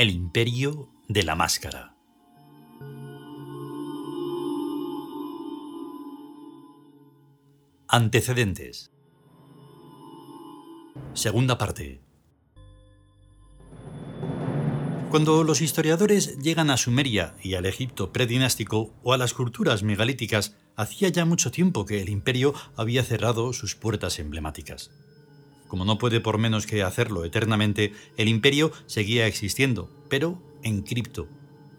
El imperio de la máscara. Antecedentes. Segunda parte. Cuando los historiadores llegan a Sumeria y al Egipto predinástico o a las culturas megalíticas, hacía ya mucho tiempo que el imperio había cerrado sus puertas emblemáticas. Como no puede por menos que hacerlo eternamente, el imperio seguía existiendo, pero en cripto,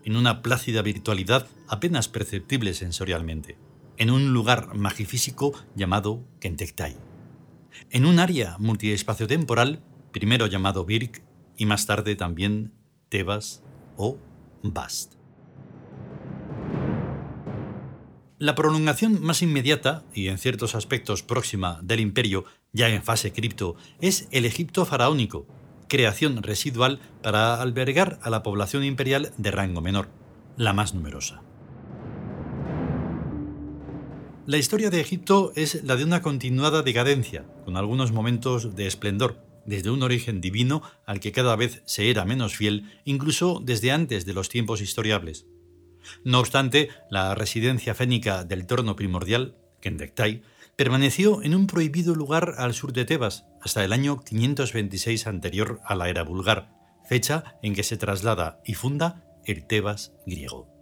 en una plácida virtualidad apenas perceptible sensorialmente, en un lugar magifísico llamado Kentektai, en un área multiespaciotemporal, primero llamado Birk y más tarde también Tebas o Bast. La prolongación más inmediata y en ciertos aspectos próxima del imperio, ya en fase cripto, es el Egipto faraónico, creación residual para albergar a la población imperial de rango menor, la más numerosa. La historia de Egipto es la de una continuada decadencia, con algunos momentos de esplendor, desde un origen divino al que cada vez se era menos fiel, incluso desde antes de los tiempos historiables. No obstante, la residencia fénica del trono primordial, Kendektai, permaneció en un prohibido lugar al sur de Tebas hasta el año 526 anterior a la era vulgar, fecha en que se traslada y funda el Tebas griego.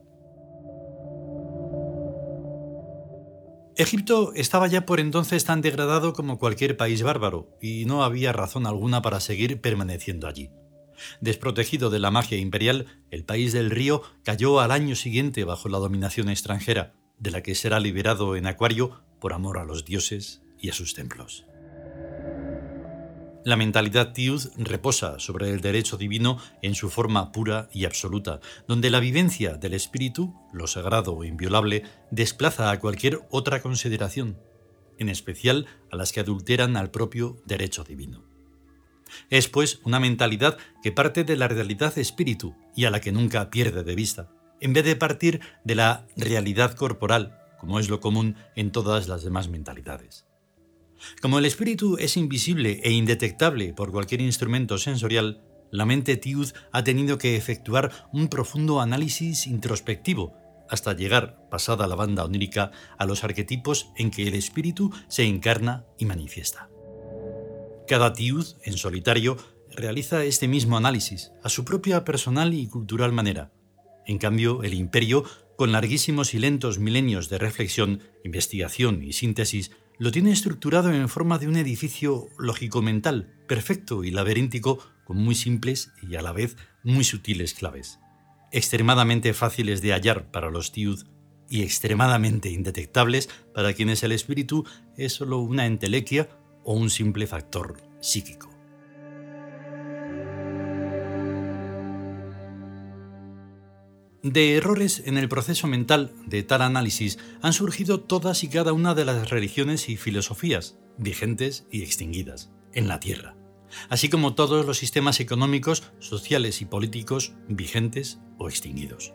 Egipto estaba ya por entonces tan degradado como cualquier país bárbaro, y no había razón alguna para seguir permaneciendo allí. Desprotegido de la magia imperial, el país del río cayó al año siguiente bajo la dominación extranjera, de la que será liberado en Acuario por amor a los dioses y a sus templos. La mentalidad tiud reposa sobre el derecho divino en su forma pura y absoluta, donde la vivencia del espíritu, lo sagrado o inviolable, desplaza a cualquier otra consideración, en especial a las que adulteran al propio derecho divino. Es pues una mentalidad que parte de la realidad espíritu y a la que nunca pierde de vista, en vez de partir de la realidad corporal, como es lo común en todas las demás mentalidades. Como el espíritu es invisible e indetectable por cualquier instrumento sensorial, la mente tiud ha tenido que efectuar un profundo análisis introspectivo hasta llegar, pasada la banda onírica, a los arquetipos en que el espíritu se encarna y manifiesta. Cada tiud, en solitario, realiza este mismo análisis a su propia personal y cultural manera. En cambio, el imperio, con larguísimos y lentos milenios de reflexión, investigación y síntesis, lo tiene estructurado en forma de un edificio lógico-mental, perfecto y laberíntico, con muy simples y a la vez muy sutiles claves, extremadamente fáciles de hallar para los tiud y extremadamente indetectables para quienes el espíritu es solo una entelequia o un simple factor psíquico. De errores en el proceso mental de tal análisis han surgido todas y cada una de las religiones y filosofías, vigentes y extinguidas, en la Tierra, así como todos los sistemas económicos, sociales y políticos vigentes o extinguidos.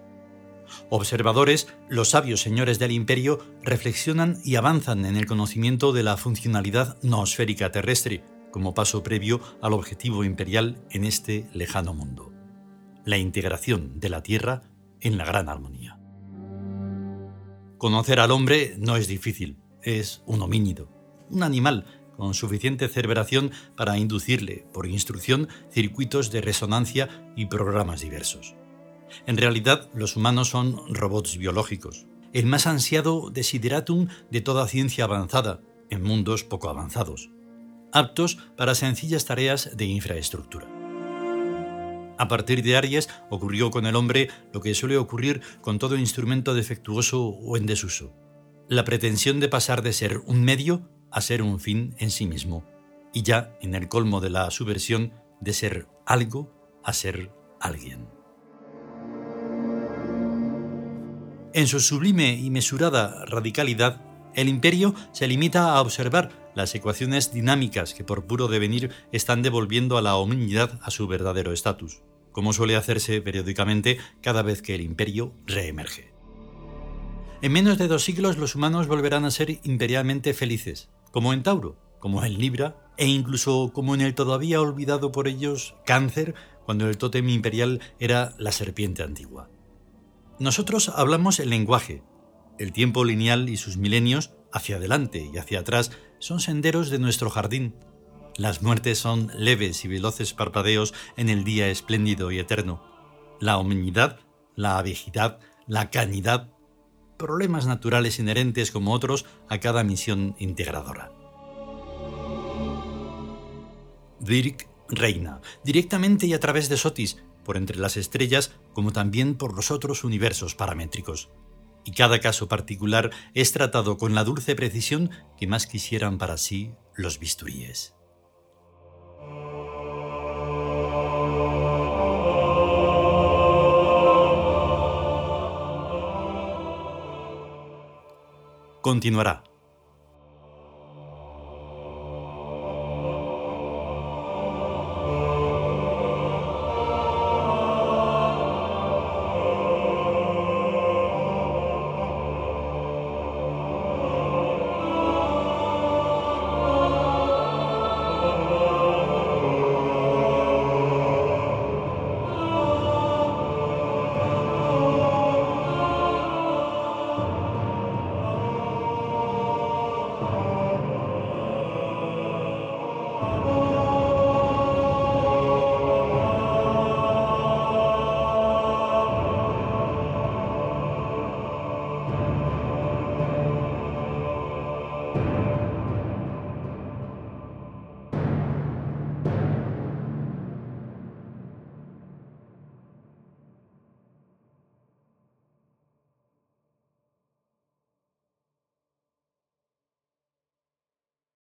Observadores, los sabios señores del imperio reflexionan y avanzan en el conocimiento de la funcionalidad noosférica terrestre como paso previo al objetivo imperial en este lejano mundo. La integración de la Tierra en la gran armonía. Conocer al hombre no es difícil, es un homínido, un animal con suficiente cerebración para inducirle, por instrucción, circuitos de resonancia y programas diversos. En realidad, los humanos son robots biológicos, el más ansiado desideratum de toda ciencia avanzada, en mundos poco avanzados, aptos para sencillas tareas de infraestructura. A partir de Aries ocurrió con el hombre lo que suele ocurrir con todo instrumento defectuoso o en desuso. La pretensión de pasar de ser un medio a ser un fin en sí mismo, y ya en el colmo de la subversión de ser algo a ser alguien. En su sublime y mesurada radicalidad, el imperio se limita a observar las ecuaciones dinámicas que por puro devenir están devolviendo a la hominidad a su verdadero estatus, como suele hacerse periódicamente cada vez que el imperio reemerge. En menos de dos siglos los humanos volverán a ser imperialmente felices, como en Tauro, como en Libra e incluso como en el todavía olvidado por ellos Cáncer cuando el tótem imperial era la serpiente antigua. Nosotros hablamos el lenguaje. El tiempo lineal y sus milenios, hacia adelante y hacia atrás, son senderos de nuestro jardín. Las muertes son leves y veloces parpadeos en el día espléndido y eterno. La hominidad, la abejidad, la canidad, problemas naturales inherentes como otros a cada misión integradora. Dirk reina, directamente y a través de Sotis, por entre las estrellas, como también por los otros universos paramétricos. Y cada caso particular es tratado con la dulce precisión que más quisieran para sí los bisturíes. Continuará.